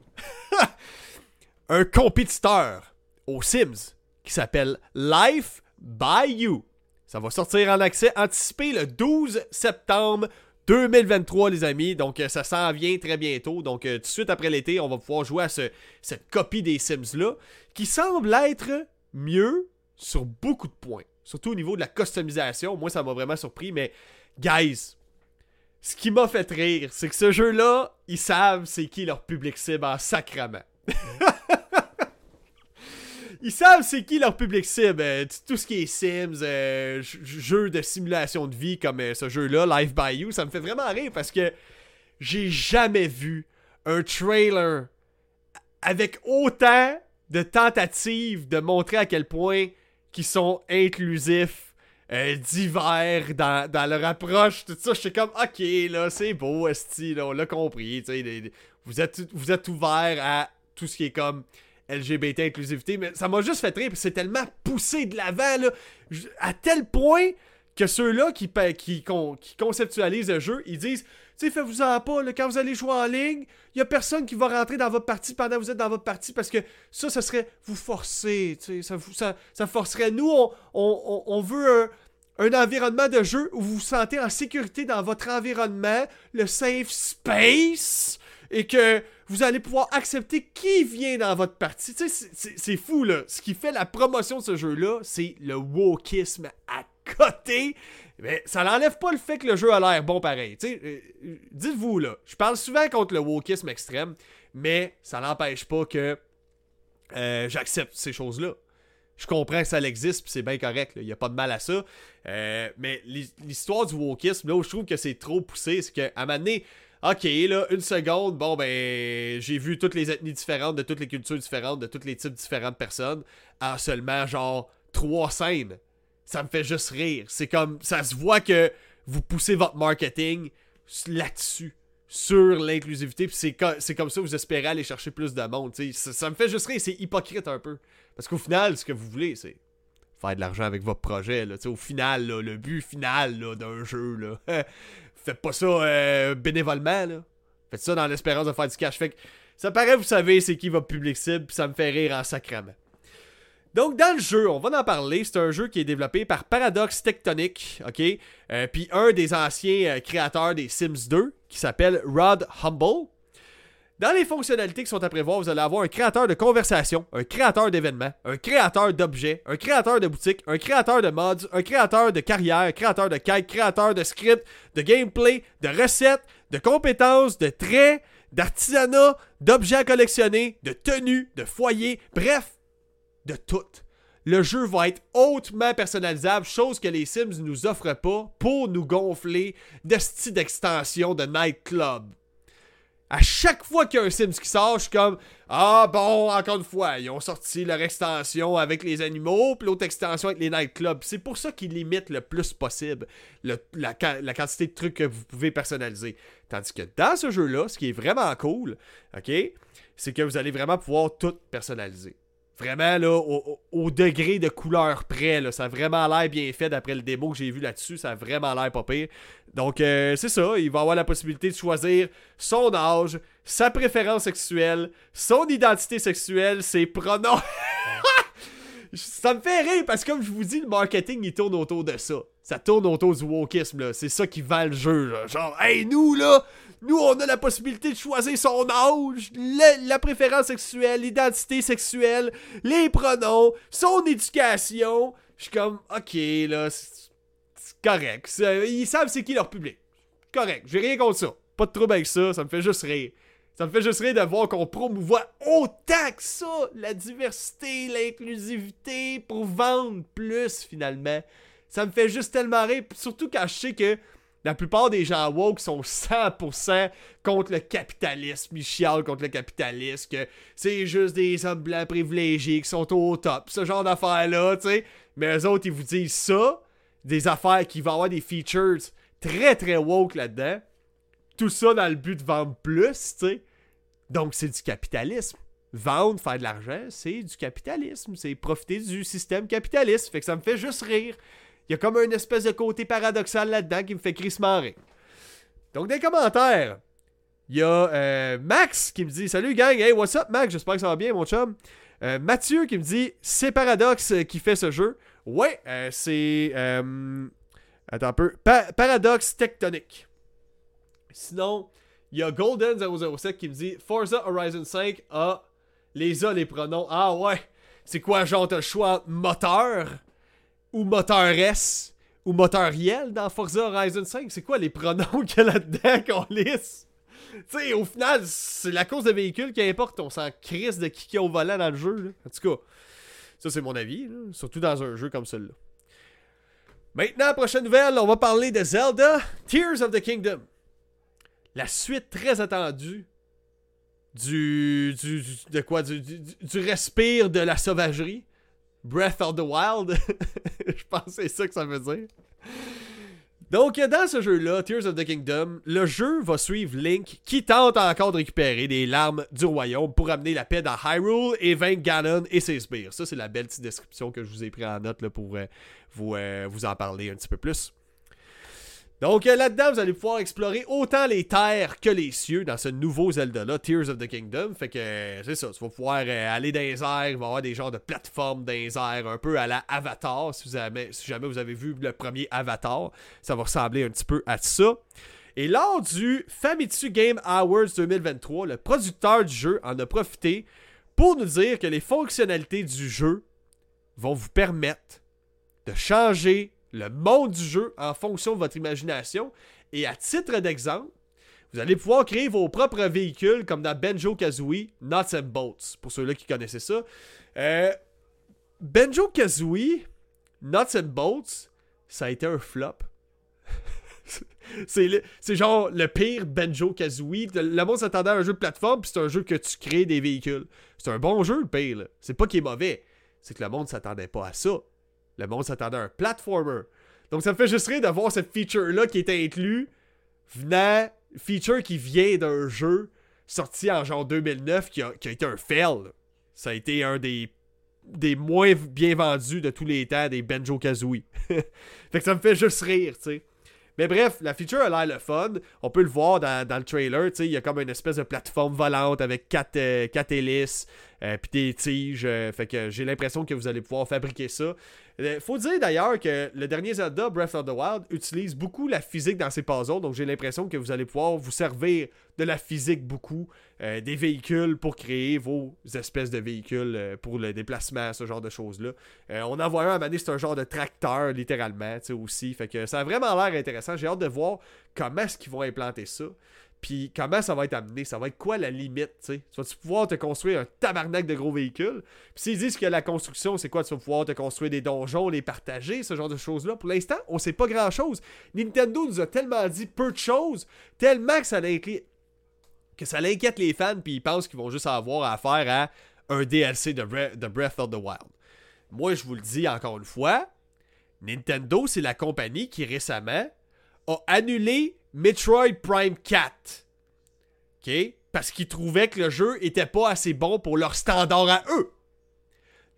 Un compétiteur aux Sims qui s'appelle Life by You. Ça va sortir en accès anticipé le 12 septembre 2023, les amis. Donc, ça s'en vient très bientôt. Donc, tout de suite après l'été, on va pouvoir jouer à cette copie des Sims-là, qui semble être mieux sur beaucoup de points. Surtout au niveau de la customisation. Moi, ça m'a vraiment surpris. Mais, guys, ce qui m'a fait rire, c'est que ce jeu-là, ils savent c'est qui leur public cible en sacrament. ils savent c'est qui leur public cible. Euh, tout ce qui est Sims, euh, jeux de simulation de vie comme euh, ce jeu-là, Live by You, ça me fait vraiment rire parce que j'ai jamais vu un trailer avec autant de tentatives de montrer à quel point qu'ils sont inclusifs euh, divers dans, leur approche, tout ça. Je suis comme, ok, là, c'est beau, Esti, là, on l'a compris. vous, êtes, vous êtes ouvert à tout ce qui est comme LGBT, inclusivité, mais ça m'a juste fait rire, c'est tellement poussé de l'avant, là, à tel point que ceux-là qui, qui, qui, conceptualisent le jeu, ils disent sais, faites-vous-en pas, quand vous allez jouer en ligne, il y a personne qui va rentrer dans votre partie pendant que vous êtes dans votre partie parce que ça, ça serait vous forcer, tu ça, ça, ça, forcerait. Nous, on, on, on veut un, un environnement de jeu où vous vous sentez en sécurité dans votre environnement, le safe space, et que vous allez pouvoir accepter qui vient dans votre partie. Tu sais, c'est fou, là. Ce qui fait la promotion de ce jeu-là, c'est le wokisme à côté. Mais ça n'enlève pas le fait que le jeu a l'air bon pareil. Euh, dites-vous là, je parle souvent contre le wokisme extrême, mais ça n'empêche pas que euh, j'accepte ces choses-là. Je comprends que ça existe, puis c'est bien correct, il n'y a pas de mal à ça. Euh, mais l'histoire du wokisme, là où je trouve que c'est trop poussé, c'est qu'à un moment donné, ok, là, une seconde, bon, ben, j'ai vu toutes les ethnies différentes, de toutes les cultures différentes, de tous les types différents de personnes, en seulement, genre, trois scènes ça me fait juste rire. C'est comme, ça se voit que vous poussez votre marketing là-dessus, sur l'inclusivité, puis c'est, comme ça que vous espérez aller chercher plus de monde. Ça, ça, me fait juste rire, c'est hypocrite un peu. Parce qu'au final, ce que vous voulez, c'est faire de l'argent avec votre projet. Là. Au final, le but final d'un jeu, là. faites pas ça euh, bénévolement. Là. Faites ça dans l'espérance de faire du cash. Fait que ça paraît, vous savez, c'est qui votre public cible, puis ça me fait rire en sacrament. Donc, dans le jeu, on va en parler. C'est un jeu qui est développé par Paradox Tectonic, ok? Euh, puis un des anciens euh, créateurs des Sims 2, qui s'appelle Rod Humble. Dans les fonctionnalités qui sont à prévoir, vous allez avoir un créateur de conversation, un créateur d'événements, un créateur d'objets, un créateur de boutique, un créateur de mods, un créateur de carrière, un créateur de quête, créateur de script, de gameplay, de recettes, de compétences, de traits, d'artisanat, d'objets à collectionner, de tenues, de foyers, bref, de tout. Le jeu va être hautement personnalisable, chose que les Sims nous offrent pas pour nous gonfler de style d'extension de nightclub. À chaque fois qu'il y a un Sims qui sort, je suis comme Ah bon, encore une fois, ils ont sorti leur extension avec les animaux, puis l'autre extension avec les nightclubs. C'est pour ça qu'ils limitent le plus possible la, la, quantité de trucs que vous pouvez personnaliser. Tandis que dans ce jeu-là, ce qui est vraiment cool, ok, c'est que vous allez vraiment pouvoir tout personnaliser. Vraiment, là, au, degré de couleur près, là, ça a vraiment l'air bien fait d'après le démo que j'ai vu là-dessus. Ça a vraiment l'air pas pire. Donc, euh, c'est ça. Il va avoir la possibilité de choisir son âge, sa préférence sexuelle, son identité sexuelle, ses pronoms. ça me fait rire parce que, comme je vous dis, le marketing, il tourne autour de ça. Ça tourne autour du wokisme, là. C'est ça qui vend le jeu, là. Genre, hey, nous, là, nous, on a la possibilité de choisir son âge, la préférence sexuelle, l'identité sexuelle, les pronoms, son éducation. Je suis comme, ok, là, c'est correct. Ils savent c'est qui leur public. Correct, j'ai rien contre ça. Pas de trouble avec ça, ça me fait juste rire. Ça me fait juste rire de voir qu'on promouvoit autant que ça la diversité, l'inclusivité pour vendre plus finalement. Ça me fait juste tellement rire, surtout quand je sais que la plupart des gens woke sont 100% contre le capitalisme. Ils chialent contre le capitalisme, que c'est juste des hommes blancs privilégiés qui sont au top. Ce genre d'affaires-là, tu sais. Mais eux autres, ils vous disent ça, des affaires qui vont avoir des features très très woke là-dedans. Tout ça dans le but de vendre plus, tu sais. Donc c'est du capitalisme. Vendre, faire de l'argent, c'est du capitalisme. C'est profiter du système capitaliste. Fait que ça me fait juste rire. Il y a comme un espèce de côté paradoxal là-dedans qui me fait crissement rire. Donc, des commentaires, il y a euh, Max qui me dit Salut gang, hey, what's up Max? J'espère que ça va bien, mon chum. Euh, Mathieu qui me dit C'est Paradox qui fait ce jeu. Ouais, euh, c'est. attends un peu. Paradox Tectonique. Sinon, il y a Golden007 qui me dit Forza Horizon 5 a les A, les pronoms. Ah ouais, c'est quoi, genre, t'as le choix moteur ou moteur S ou moteuriel dans Forza Horizon 5 C'est quoi les pronoms qu'il y a là-dedans qu'on lisse tu sais, au final, c'est la course de véhicule qui importe. On s'en crisse de qui qui au volant dans le jeu. En tout cas, ça c'est mon avis, surtout dans un jeu comme celui-là. Maintenant, prochaine nouvelle, on va parler de Zelda Tears of the Kingdom. La suite très attendue du, du, de quoi? Du, du, du, respire de la sauvagerie. Breath of the Wild. Je pense que c'est ça que ça veut dire. Donc, dans ce jeu-là, Tears of the Kingdom, le jeu va suivre Link qui tente encore de récupérer des larmes du royaume pour amener la paix dans Hyrule et vaincre Ganon et ses sbires. Ça, c'est la belle petite description que je vous ai pris en note là, pour euh, vous, euh, vous en parler un petit peu plus. Donc euh, là-dedans, vous allez pouvoir explorer autant les terres que les cieux dans ce nouveau Zelda-là, Tears of the Kingdom. Fait que euh, c'est ça, tu vas pouvoir euh, aller dans les airs, il va y avoir des genres de plateformes dans les airs, un peu à la Avatar. Si, si jamais vous avez vu le premier Avatar, ça va ressembler un petit peu à ça. Et lors du Famitsu Game Awards 2023, le producteur du jeu en a profité pour nous dire que les fonctionnalités du jeu vont vous permettre de changer le monde du jeu en fonction de votre imagination. Et à titre d'exemple, vous allez pouvoir créer vos propres véhicules comme dans Benjo Kazooie Nuts and Bolts, pour ceux-là qui connaissaient ça. Euh, Benjo Kazooie Nuts and Bolts, ça a été un flop. c'est genre le pire Benjo Kazooie. Le monde s'attendait à un jeu de plateforme, puis c'est un jeu que tu crées des véhicules. C'est un bon jeu, le pire. C'est pas qu'il est mauvais. C'est que le monde s'attendait pas à ça. Le monde s'attendait à un platformer. Donc ça me fait juste rire de voir cette feature-là qui est inclus, venant, feature qui vient d'un jeu sorti en genre 2009 qui a, été un fail. Ça a été un des, des moins bien vendus de tous les temps des Benjo Kazooie. fait que ça me fait juste rire, tu sais. Mais bref, la feature a l'air le fun. On peut le voir dans, le trailer. Il y a comme une espèce de plateforme volante avec quatre, euh, quatre hélices euh, puis des tiges. Euh, fait que j'ai l'impression que vous allez pouvoir fabriquer ça. Euh, faut dire d'ailleurs que le dernier Zelda, Breath of the Wild, utilise beaucoup la physique dans ses puzzles, donc j'ai l'impression que vous allez pouvoir vous servir de la physique beaucoup, euh, des véhicules pour créer vos espèces de véhicules euh, pour le déplacement, ce genre de choses-là. on en voit un à un c'est un genre de tracteur, littéralement, aussi, fait que ça a vraiment l'air intéressant. J'ai hâte de voir comment est-ce qu'ils vont implanter ça. Puis comment ça va être amené? Ça va être quoi la limite? Tu vas-tu pouvoir te construire un tabarnak de gros véhicules? Puis s'ils disent que la construction, c'est quoi? Tu vas pouvoir te construire des donjons, les partager, ce genre de choses-là. Pour l'instant, on sait pas grand-chose. Nintendo nous a tellement dit peu de choses, tellement que ça l'inquiète, que ça l'inquiète les fans, puis ils pensent qu'ils vont juste avoir affaire à un DLC de, de Breath of the Wild. Moi, je vous le dis encore une fois, Nintendo, c'est la compagnie qui récemment a annulé Metroid Prime 4. OK? Parce qu'ils trouvaient que le jeu était pas assez bon pour leur standard à eux.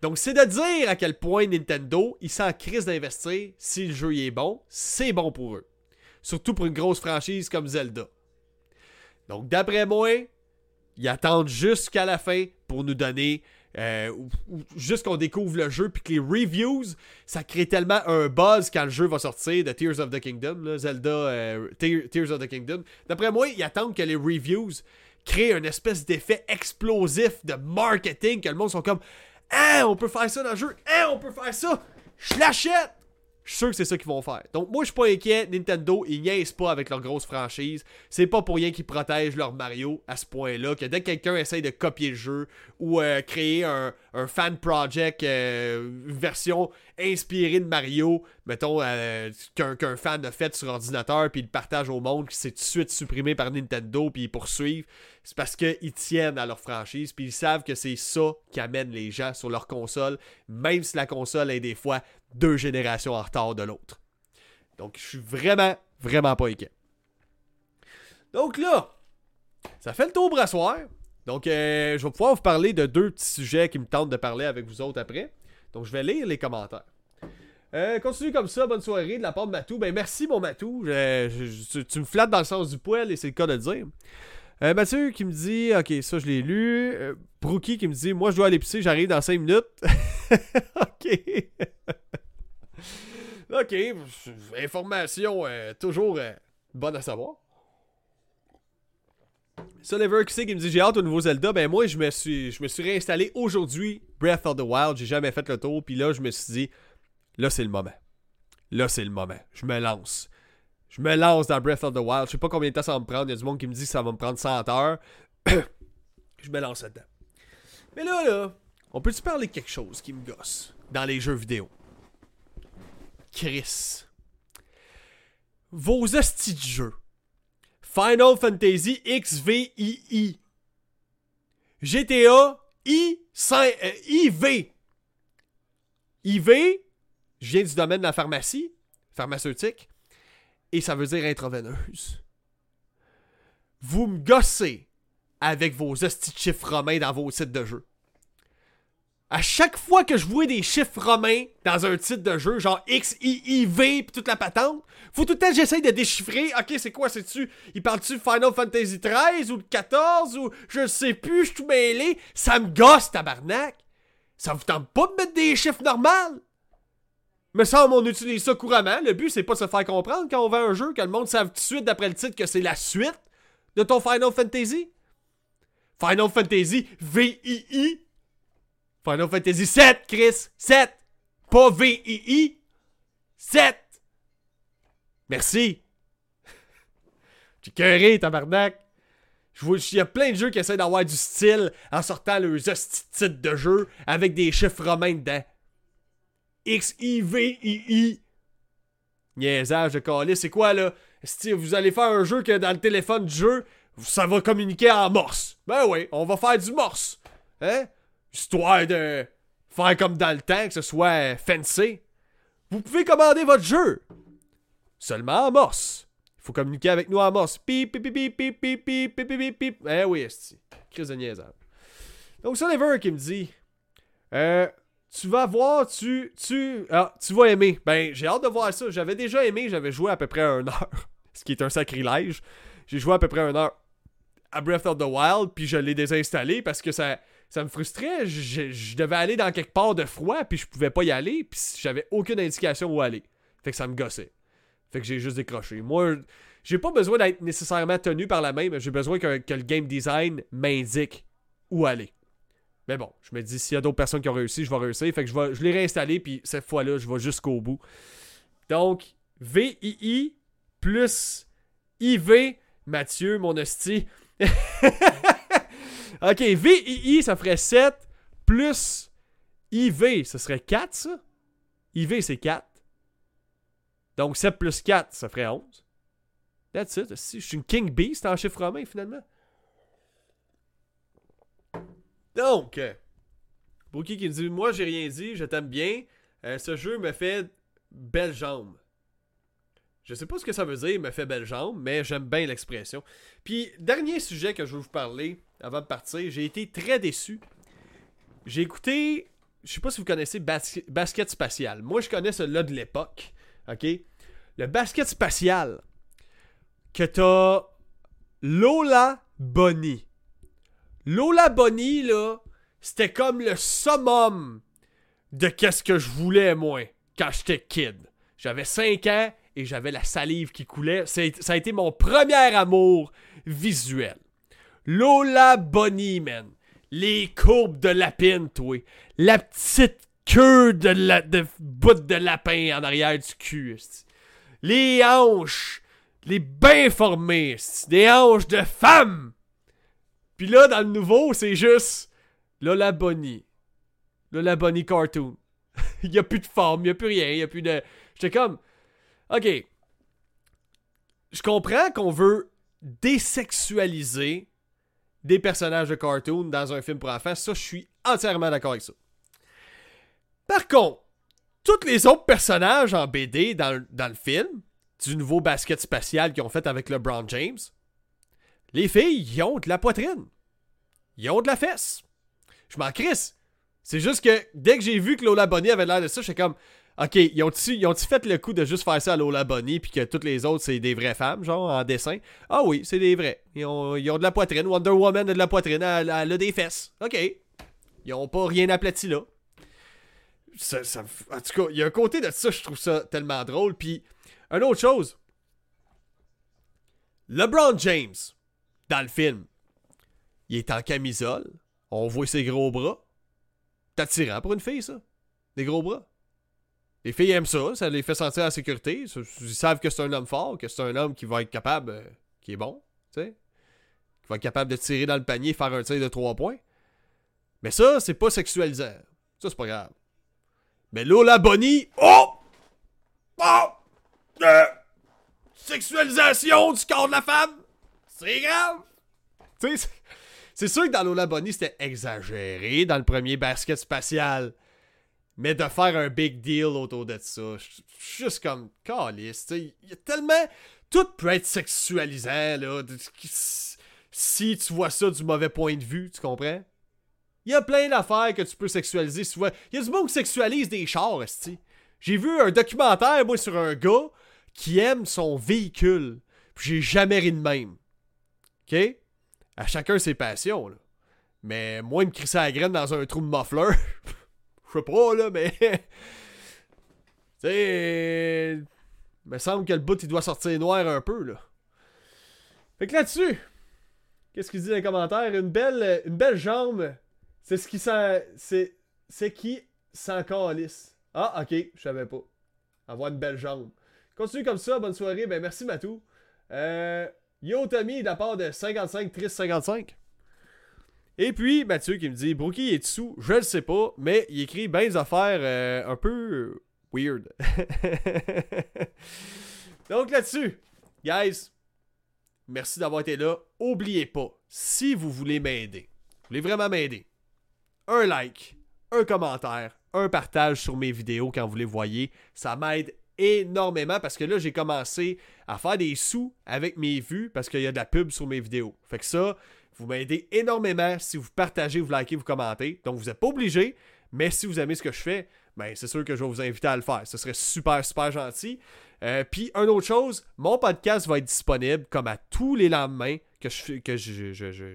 Donc, c'est de dire à quel point Nintendo, ils sont en crise d'investir. Si le jeu est bon, c'est bon pour eux. Surtout pour une grosse franchise comme Zelda. Donc, d'après moi, ils attendent jusqu'à la fin pour nous donner euh, juste qu'on découvre le jeu, puis que les reviews, ça crée tellement un buzz quand le jeu va sortir de Tears of the Kingdom, Zelda euh, Tears of the Kingdom. D'après moi, ils attendent que les reviews créent une espèce d'effet explosif de marketing, que le monde soit comme Ah, on peut faire ça dans le jeu, Ah, on peut faire ça, je l'achète! Je suis sûr que c'est ça qu'ils vont faire. Donc, moi, je suis pas inquiet. Nintendo, ils niaisent pas avec leur grosse franchise. C'est pas pour rien qu'ils protègent leur Mario à ce point-là. Que dès que quelqu'un essaye de copier le jeu ou euh, créer un, fan project, euh, version inspirée de Mario, mettons, euh, qu'un fan a fait sur ordinateur, puis il partage au monde, qui s'est tout de suite supprimé par Nintendo, puis ils poursuivent, c'est parce qu'ils tiennent à leur franchise, puis ils savent que c'est ça qui amène les gens sur leur console, même si la console est des fois deux générations en retard de l'autre. Donc, je suis vraiment, vraiment pas inquiet. Donc là, ça fait le tour brassoir. Donc, euh, je vais pouvoir vous parler de deux petits sujets qui me tentent de parler avec vous autres après. Donc, je vais lire les commentaires. Euh, continue comme ça, bonne soirée de la part de Matou. Ben merci mon Matou. tu me flattes dans le sens du poil et c'est le cas de le dire. Euh, Mathieu qui me dit, ok, ça je l'ai lu. Euh, Brookie qui me dit, moi je dois aller pisser, j'arrive dans 5 minutes. ok. ok, information toujours bonne à savoir. Sulliver qui me dit j'ai hâte au nouveau Zelda. Ben moi je me suis je me suis réinstallé aujourd'hui Breath of the Wild. J'ai jamais fait le tour. Puis là je me suis dit là c'est le moment. Là c'est le moment. Je me lance. Je me lance dans Breath of the Wild. Je sais pas combien de temps ça va me prendre. Il y a du monde qui me dit ça va me prendre 100 heures. je me lance là-dedans. Mais là, là, on peut-tu parler de quelque chose qui me gosse dans les jeux vidéo? Chris. Vos hosties de jeux. Final Fantasy XVII. GTA I 5, euh, IV. IV, je viens du domaine de la pharmacie, pharmaceutique, et ça veut dire intraveineuse. Vous me gossez avec vos hosties romains dans vos sites de jeu. À chaque fois que je vois des chiffres romains dans un titre de jeu, genre X, I, I, V, pis toute la patente, faut tout le temps j'essaye de déchiffrer. Ok, c'est quoi, c'est-tu Il parle-tu Final Fantasy 13 ou le 14 ou je sais plus, je suis tout mêlé. Ça me gosse, tabarnak. Ça vous tente pas de mettre des chiffres normaux Mais ça, on utilise ça couramment. Le but, c'est pas de se faire comprendre quand on vend un jeu, que le monde sache tout de suite d'après le titre que c'est la suite de ton Final Fantasy. Final Fantasy VII Final Fantasy 7, Chris. 7. Pas V-I-I. 7. Merci. J'ai cœuré, tabarnak. Il y a plein de jeux qui essaient d'avoir du style en sortant leurs titres de jeu avec des chiffres romains dedans. X-I-V-I-I. Niaisage de calice, c'est quoi là? Si vous allez faire un jeu que dans le téléphone du jeu, ça va communiquer en morse. Ben oui, on va faire du morse. Hein? Histoire de faire comme dans le temps, que ce soit fancy, vous pouvez commander votre jeu. Seulement en morse. Il faut communiquer avec nous en morse. Pip, pip, pip, pip, pip, pip, pip, pip, pip. Eh oui, esti. Crise de niaisage. Donc, Sulliver qui me dit euh, Tu vas voir, tu. Tu. Ah, tu vas aimer. Ben, j'ai hâte de voir ça. J'avais déjà aimé, j'avais joué à peu près un heure. Ce qui est un sacrilège. J'ai joué à peu près un heure à Breath of the Wild, puis je l'ai désinstallé parce que ça ça me frustrait. Je, devais aller dans quelque part de froid, puis je pouvais pas y aller, puis j'avais aucune indication où aller. Fait que ça me gossait. Fait que j'ai juste décroché. Moi, j'ai pas besoin d'être nécessairement tenu par la main, mais j'ai besoin que, le game design m'indique où aller. Mais bon, je me dis, s'il y a d'autres personnes qui ont réussi, je vais réussir. Fait que je, vais, je l'ai réinstallé, puis cette fois-là, je vais jusqu'au bout. Donc, VII plus IV, Mathieu, mon hostie. Ok, VII, ça ferait 7 plus IV, ça serait 4, ça? IV, c'est 4. Donc 7 plus 4, ça ferait 11. That's it. Je suis une King Beast en chiffre romain, finalement. Donc, Brookie qui me dit Moi, j'ai rien dit, je t'aime bien. Euh, ce jeu me fait belle jambe. Je sais pas ce que ça veut dire, me fait belle jambe, mais j'aime bien l'expression. Puis, dernier sujet que je veux vous parler avant de partir, j'ai été très déçu. J'ai écouté, je sais pas si vous connaissez Basket Spatial. Moi, je connais celui-là de l'époque. OK? Le basket spatial, que t'as Lola Bonnie. Lola Bonnie, là, c'était comme le summum de qu'est-ce que je voulais, moi, quand j'étais kid. J'avais 5 ans et j'avais la salive qui coulait. Ça a été mon premier amour visuel. Lola Bonnie, man. Les courbes de lapin, toi. La petite queue de, la, de bout de lapin en arrière du cul. Les hanches. Les bien formées. Des hanches de femme. Puis là, dans le nouveau, c'est juste Lola Bonnie. Lola Bonnie cartoon. il y a plus de forme, il y a plus rien, il y a plus de... J'étais comme... Ok. Je comprends qu'on veut désexualiser des personnages de cartoon dans un film pour enfants. Ça, je suis entièrement d'accord avec ça. Par contre, tous les autres personnages en BD dans, le film, du nouveau basket spatial qu'ils ont fait avec LeBron James, les filles, ils ont de la poitrine. Ils ont de la fesse. Je m'en crisse. C'est juste que dès que j'ai vu que Lola Bonnie avait l'air de ça, j'étais comme Ok, ils ont-ils ont fait le coup de juste faire ça à Lola Bunny puis que toutes les autres c'est des vraies femmes, genre en dessin? Ah oui, c'est des vrais. Ils ont, ils ont, de la poitrine. Wonder Woman a de la poitrine, elle, a des fesses. Ok. Ils ont pas rien aplati là. En tout cas, il y a un côté de ça, je trouve ça tellement drôle. Puis, une autre chose. LeBron James, dans le film, Il est en camisole. On voit ses gros bras. C'est attirant pour une fille, ça. Des gros bras. Les filles aiment ça, ça les fait sentir en sécurité. Ils savent que c'est un homme fort, que c'est un homme qui va être capable, euh, qui est bon, tu sais. Qui va être capable de tirer dans le panier faire un tir de trois points. Mais ça, c'est pas sexualisant. Ça, c'est pas grave. Mais Lola Bonnie, oh! Oh! Euh, sexualisation du corps de la femme! C'est grave! Tu sais, c'est sûr que dans Lola Bonnie, c'était exagéré dans le premier basket spatial. Mais de faire un big deal autour de ça, juste comme calice, il y a tellement. Tout peut être sexualisant, là. Si tu vois ça du mauvais point de vue, tu comprends? Il y a plein d'affaires que tu peux sexualiser. Il y a du monde qui sexualise des chars, J'ai vu un documentaire, moi, sur un gars qui aime son véhicule. Puis j'ai jamais ri de même. OK? À chacun ses passions, là. Mais moi, il me crisser la graine dans un trou de muffler. Je sais pas, là, mais. tu me semble que le bout, il doit sortir noir un peu, là. Fait que là-dessus, qu'est-ce qu'il dit dans les commentaires? Une belle, une belle jambe, c'est ce qui sent. C'est, c'est qui s'en calisse. Ah, ok, je savais pas. Avoir une belle jambe. Continue comme ça, bonne soirée. Ben, merci Matou. Euh, Yo Tommy, de la part de 55 Triste 55. Et puis, Mathieu qui me dit Brookie est dessous, je le sais pas, mais il écrit bien des affaires euh, un peu weird. Donc là-dessus, guys, merci d'avoir été là. Oubliez pas, si vous voulez m'aider, vous voulez vraiment m'aider, un like, un commentaire, un partage sur mes vidéos quand vous les voyez, ça m'aide énormément parce que là, j'ai commencé à faire des sous avec mes vues parce qu'il y a de la pub sur mes vidéos. Fait que ça, vous m'aidez énormément si vous partagez, vous likez, vous commentez. Donc, vous n'êtes pas obligé, mais si vous aimez ce que je fais, ben, c'est sûr que je vais vous inviter à le faire. Ce serait super, super gentil. Euh, puis, une autre chose, mon podcast va être disponible comme à tous les lendemains que je que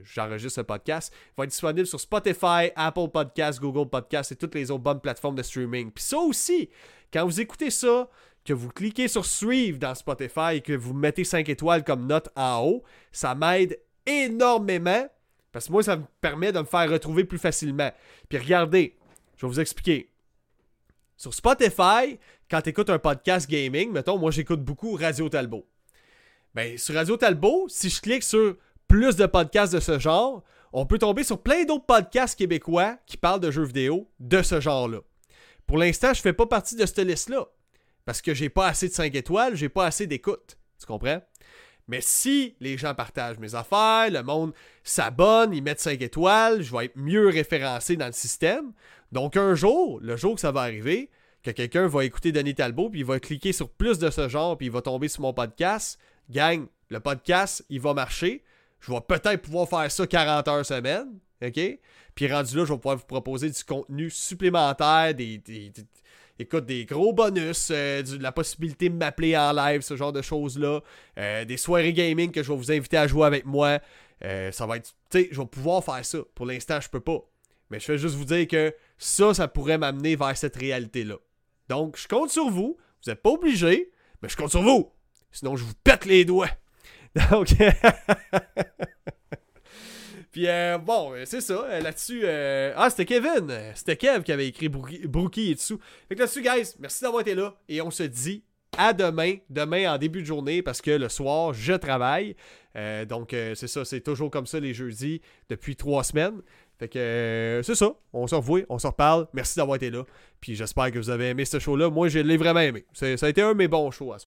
j'enregistre ce podcast. Il va être disponible sur Spotify, Apple Podcasts, Google Podcasts et toutes les autres bonnes plateformes de streaming. Puis ça aussi, quand vous écoutez ça, que vous cliquez sur Suivre dans Spotify et que vous mettez 5 étoiles comme note en haut, ça m'aide énormément parce que moi, ça me permet de me faire retrouver plus facilement. Puis regardez, je vais vous expliquer. Sur Spotify, quand tu écoutes un podcast gaming, mettons, moi j'écoute beaucoup Radio Talbot. Ben, sur Radio Talbot, si je clique sur plus de podcasts de ce genre, on peut tomber sur plein d'autres podcasts québécois qui parlent de jeux vidéo de ce genre-là. Pour l'instant, je fais pas partie de cette liste-là. Parce que j'ai pas assez de 5 étoiles, j'ai pas assez d'écoute. Tu comprends? Mais si les gens partagent mes affaires, le monde s'abonne, ils mettent 5 étoiles, je vais être mieux référencé dans le système. Donc un jour, le jour que ça va arriver, que quelqu'un va écouter Denis Talbot, puis il va cliquer sur plus de ce genre, puis il va tomber sur mon podcast, gang, le podcast, il va marcher. Je vais peut-être pouvoir faire ça 40 heures semaine, OK? Puis rendu là, je vais pouvoir vous proposer du contenu supplémentaire, des, écoute, des gros bonus, euh, la possibilité de m'appeler en live, ce genre de choses-là, euh, des soirées gaming que je vais vous inviter à jouer avec moi. Euh, ça va être, tu sais, je vais pouvoir faire ça. Pour l'instant, je peux pas. Mais je vais juste vous dire que ça, ça pourrait m'amener vers cette réalité-là. Donc, je compte sur vous. Vous n'êtes pas obligé, mais je compte sur vous. Sinon, je vous pète les doigts. Donc, Puis euh, bon, euh, c'est ça. Euh, là-dessus. Ah, c'était Kevin. C'était Kev qui avait écrit Brookie et dessous. Fait que là-dessus, guys, merci d'avoir été là. Et on se dit à demain. Demain en début de journée parce que le soir, je travaille. donc, c'est ça. C'est toujours comme ça les jeudis depuis trois semaines. Fait que c'est ça. On se revoit, on se reparle. Merci d'avoir été là. Puis j'espère que vous avez aimé ce show-là. Moi, je l'ai vraiment aimé. Ça a été un de mes bons shows à